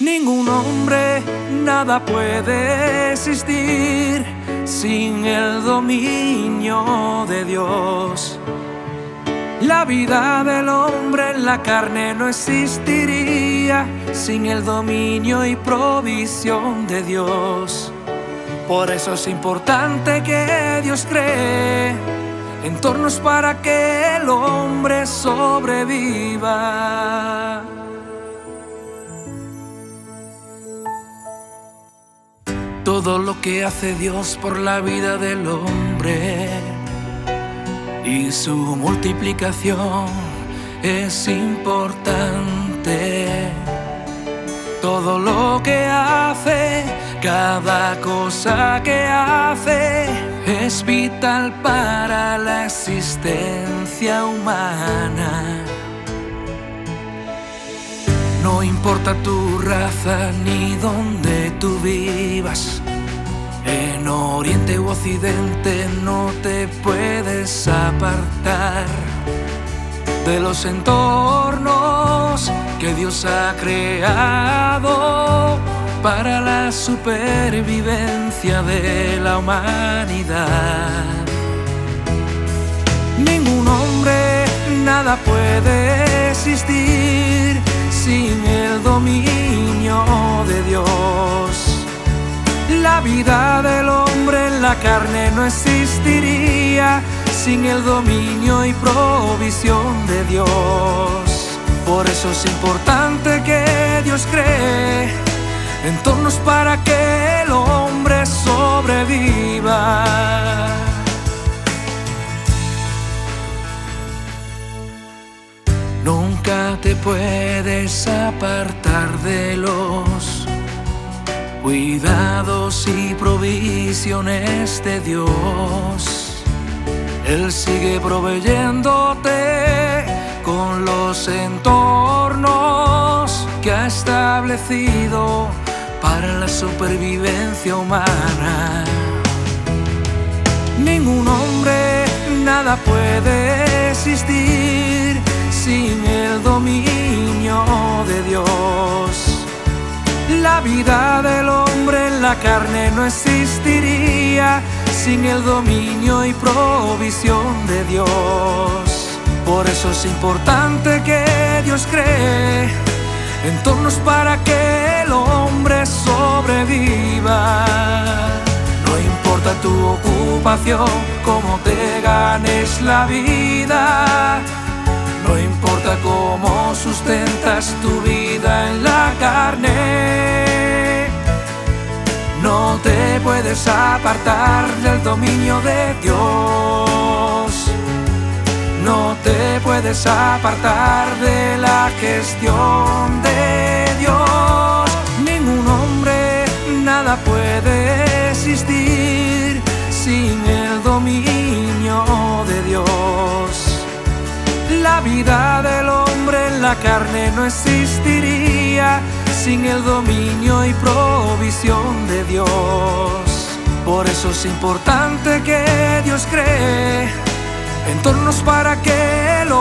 Ningún hombre, nada puede existir sin el dominio de Dios. La vida del hombre en la carne no existiría sin el dominio y provisión de Dios. Por eso es importante que Dios cree entornos para que el hombre sobreviva. Todo lo que hace Dios por la vida del hombre y su multiplicación es importante. Todo lo que hace, cada cosa que hace, es vital para la existencia humana. No importa tu raza ni dónde En Oriente u Occidente no te puedes apartar de los entornos que Dios ha creado para la supervivencia de la humanidad. Ningún hombre, nada puede existir sin el dominio de Dios. La vida del hombre en la carne no existiría sin el dominio y provisión de Dios. Por eso es importante que Dios cree entornos para que el hombre sobreviva. Nunca te puedes apartar de los cuidados y provisiones de Dios. Él sigue proveyéndote con los entornos que ha establecido para la supervivencia humana. Ningún hombre, nada puede existir sin el dominio de Dios. La vida del hombre en la carne no existiría sin el dominio y provisión de Dios. Por eso es importante que Dios cree entornos para que el hombre sobreviva. No importa tu ocupación, cómo te ganes la vida. No importa cómo sustentas tu vida en la carne. Puedes apartar del dominio de Dios. No te puedes apartar de la gestión de Dios. Ningún hombre, nada puede existir sin el dominio de Dios. La vida del hombre en la carne no existiría sin el dominio y provisión de Dios. Por eso es importante que Dios cree entornos para que el